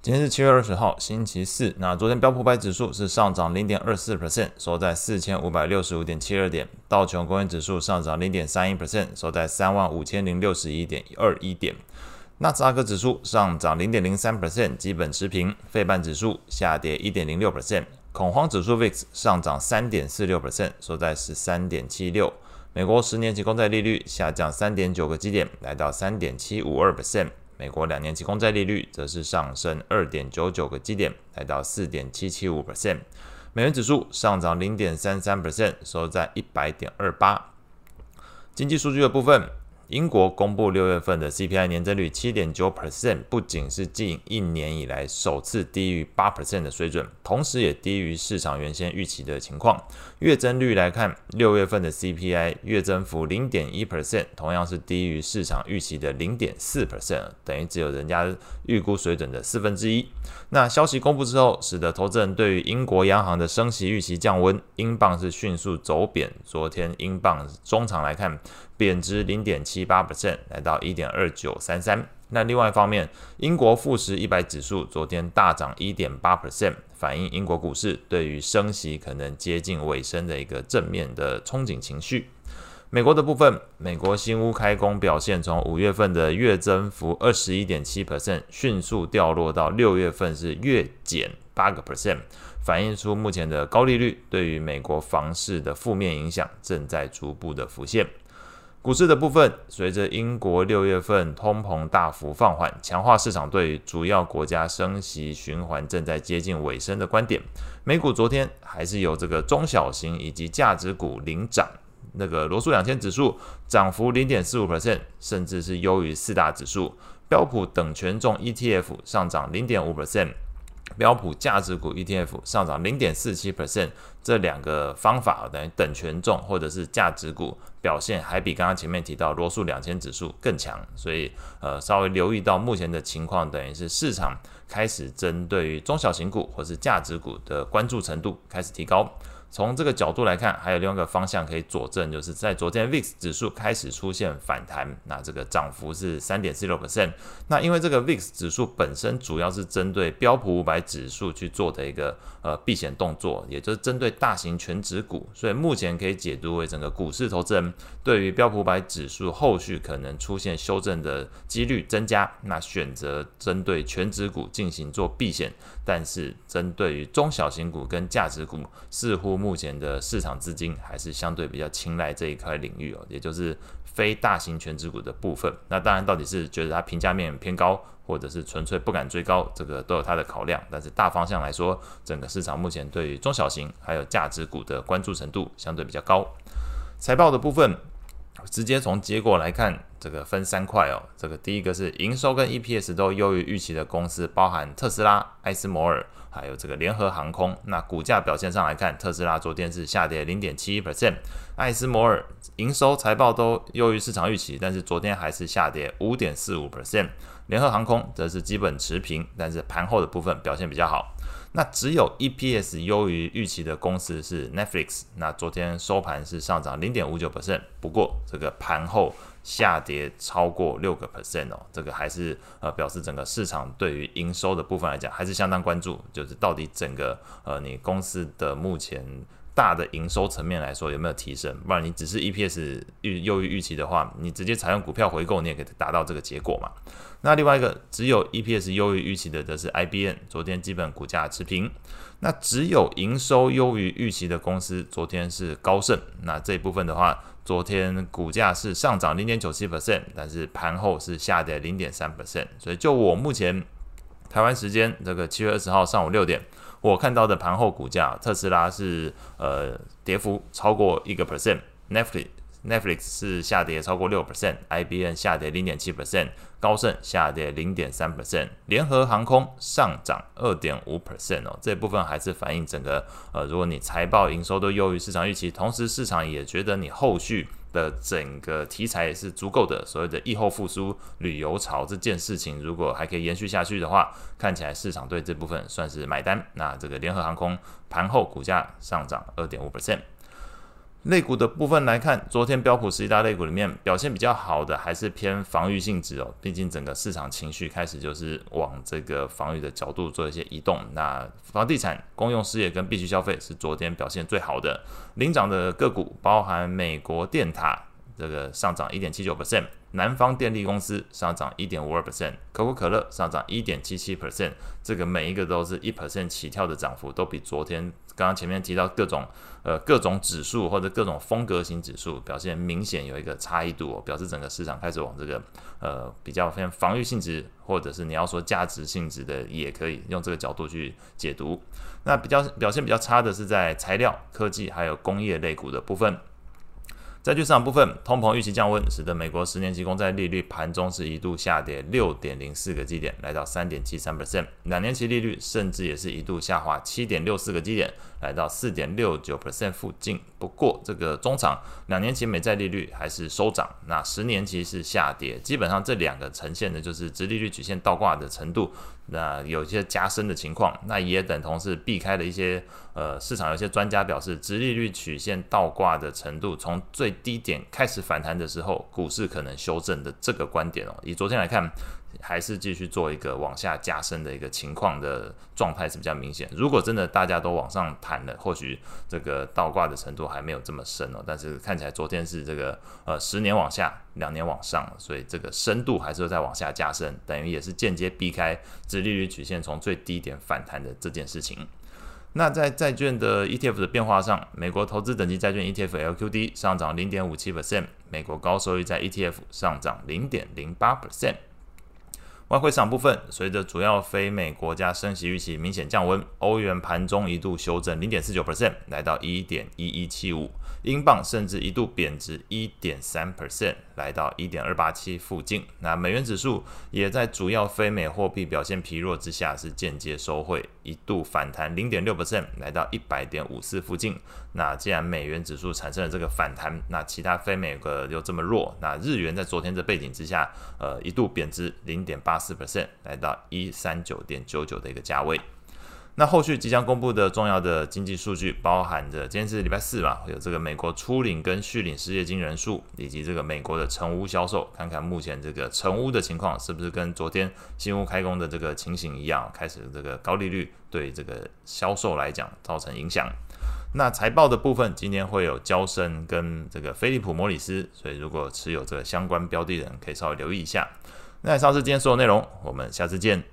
今天是七月二十号，星期四。那昨天标普五百指数是上涨零点二四 percent，收在四千五百六十五点七二点。道琼工业指数上涨零点三一 percent，收在三万五千零六十一点二一点。纳斯达克指数上涨零点零三 percent，基本持平。费半指数下跌一点零六 percent。恐慌指数 VIX 上涨三点四六 percent，收在十三点七六。美国十年期公债利率下降三点九个基点，来到三点七五二 percent。美国两年期公债利率则是上升二点九九个基点，来到四点七七五 percent。美元指数上涨零点三三 percent，收在一百点二八。经济数据的部分。英国公布六月份的 CPI 年增率七点九 percent，不仅是近一年以来首次低于八 percent 的水准，同时也低于市场原先预期的情况。月增率来看，六月份的 CPI 月增幅零点一 percent，同样是低于市场预期的零点四 percent，等于只有人家预估水准的四分之一。那消息公布之后，使得投资人对于英国央行的升息预期降温，英镑是迅速走贬。昨天英镑中场来看，贬值零点七八 percent，来到一点二九三三。那另外一方面，英国富时一百指数昨天大涨一点八 percent，反映英国股市对于升息可能接近尾声的一个正面的憧憬情绪。美国的部分，美国新屋开工表现从五月份的月增幅二十一点七 percent，迅速掉落到六月份是月减八个 percent，反映出目前的高利率对于美国房市的负面影响正在逐步的浮现。股市的部分，随着英国六月份通膨大幅放缓，强化市场对主要国家升息循环正在接近尾声的观点。美股昨天还是由这个中小型以及价值股领涨，那个罗素两千指数涨幅零点四五 percent，甚至是优于四大指数。标普等权重 ETF 上涨零点五 percent。标普价值股 ETF 上涨零点四七 percent，这两个方法等于等权重或者是价值股表现还比刚刚前面提到罗素两千指数更强，所以呃稍微留意到目前的情况，等于是市场开始针对于中小型股或是价值股的关注程度开始提高。从这个角度来看，还有另外一个方向可以佐证，就是在昨天 VIX 指数开始出现反弹，那这个涨幅是三点四六 percent。那因为这个 VIX 指数本身主要是针对标普五百指数去做的一个呃避险动作，也就是针对大型全指股，所以目前可以解读为整个股市投资人对于标普五百指数后续可能出现修正的几率增加，那选择针对全指股进行做避险，但是针对于中小型股跟价值股似乎。目前的市场资金还是相对比较青睐这一块领域哦，也就是非大型全值股的部分。那当然，到底是觉得它评价面偏高，或者是纯粹不敢追高，这个都有它的考量。但是大方向来说，整个市场目前对于中小型还有价值股的关注程度相对比较高。财报的部分，直接从结果来看，这个分三块哦。这个第一个是营收跟 EPS 都优于预期的公司，包含特斯拉、艾斯摩尔。还有这个联合航空，那股价表现上来看，特斯拉昨天是下跌零点七一 percent，艾斯摩尔营收财报都优于市场预期，但是昨天还是下跌五点四五 percent，联合航空则是基本持平，但是盘后的部分表现比较好。那只有 EPS 优于预期的公司是 Netflix，那昨天收盘是上涨零点五九 percent，不过这个盘后。下跌超过六个 percent 哦，这个还是呃表示整个市场对于营收的部分来讲还是相当关注，就是到底整个呃你公司的目前大的营收层面来说有没有提升，不然你只是 EPS 预优于预期的话，你直接采用股票回购你也可以达到这个结果嘛。那另外一个只有 EPS 优于预期的则是 IBM，昨天基本股价持平。那只有营收优于预期的公司，昨天是高盛，那这一部分的话。昨天股价是上涨零点九七 percent，但是盘后是下跌零点三 percent。所以就我目前台湾时间这个七月二十号上午六点，我看到的盘后股价，特斯拉是呃跌幅超过一个 percent，Netflix Netflix 是下跌超过六 percent，IBM 下跌零点七 percent。高盛下跌零点三 percent，联合航空上涨二点五 percent 哦，这部分还是反映整个呃，如果你财报营收都优于市场预期，同时市场也觉得你后续的整个题材也是足够的，所谓的疫后复苏旅游潮这件事情，如果还可以延续下去的话，看起来市场对这部分算是买单。那这个联合航空盘后股价上涨二点五 percent。类股的部分来看，昨天标普十一大类股里面表现比较好的还是偏防御性质哦，毕竟整个市场情绪开始就是往这个防御的角度做一些移动。那房地产、公用事业跟必需消费是昨天表现最好的，领涨的个股包含美国电塔，这个上涨一点七九 percent。南方电力公司上涨一点五二 percent，可口可乐上涨一点七七 percent，这个每一个都是一 percent 起跳的涨幅，都比昨天刚刚前面提到各种呃各种指数或者各种风格型指数表现明显有一个差异度，哦表示整个市场开始往这个呃比较偏防御性质，或者是你要说价值性质的，也可以用这个角度去解读。那比较表现比较差的是在材料、科技还有工业类股的部分。债券市场部分，通膨预期降温，使得美国十年期公债利率盘中是一度下跌六点零四个基点，来到三点七三百分。两年期利率甚至也是一度下滑七点六四个基点，来到四点六九 percent 附近。不过，这个中长两年期美债利率还是收涨，那十年期是下跌。基本上这两个呈现的就是殖利率曲线倒挂的程度。那有一些加深的情况，那也等同是避开了一些呃市场有些专家表示，直利率曲线倒挂的程度从最低点开始反弹的时候，股市可能修正的这个观点哦。以昨天来看。还是继续做一个往下加深的一个情况的状态是比较明显。如果真的大家都往上弹了，或许这个倒挂的程度还没有这么深哦。但是看起来昨天是这个呃十年往下，两年往上，所以这个深度还是在往下加深，等于也是间接避开直利率曲线从最低点反弹的这件事情。那在债券的 ETF 的变化上，美国投资等级债券 ETF LQD 上涨零点五七 percent，美国高收益债 ETF 上涨零点零八 percent。外汇市场部分，随着主要非美国家升息预期明显降温，欧元盘中一度修正零点四九 percent，来到一点一一七五。英镑甚至一度贬值一点三 percent，来到一点二八七附近。那美元指数也在主要非美货币表现疲弱之下，是间接收汇，一度反弹零点六 percent，来到一百点五四附近。那既然美元指数产生了这个反弹，那其他非美个又这么弱，那日元在昨天的背景之下，呃，一度贬值零点八四 percent，来到一三九点九九的一个价位。那后续即将公布的重要的经济数据，包含着今天是礼拜四嘛，会有这个美国初领跟续领失业金人数，以及这个美国的成屋销售，看看目前这个成屋的情况是不是跟昨天新屋开工的这个情形一样，开始这个高利率对这个销售来讲造成影响。那财报的部分，今天会有交生跟这个菲利普摩里斯，所以如果持有这个相关标的人，可以稍微留意一下。那以上是今天所有内容，我们下次见。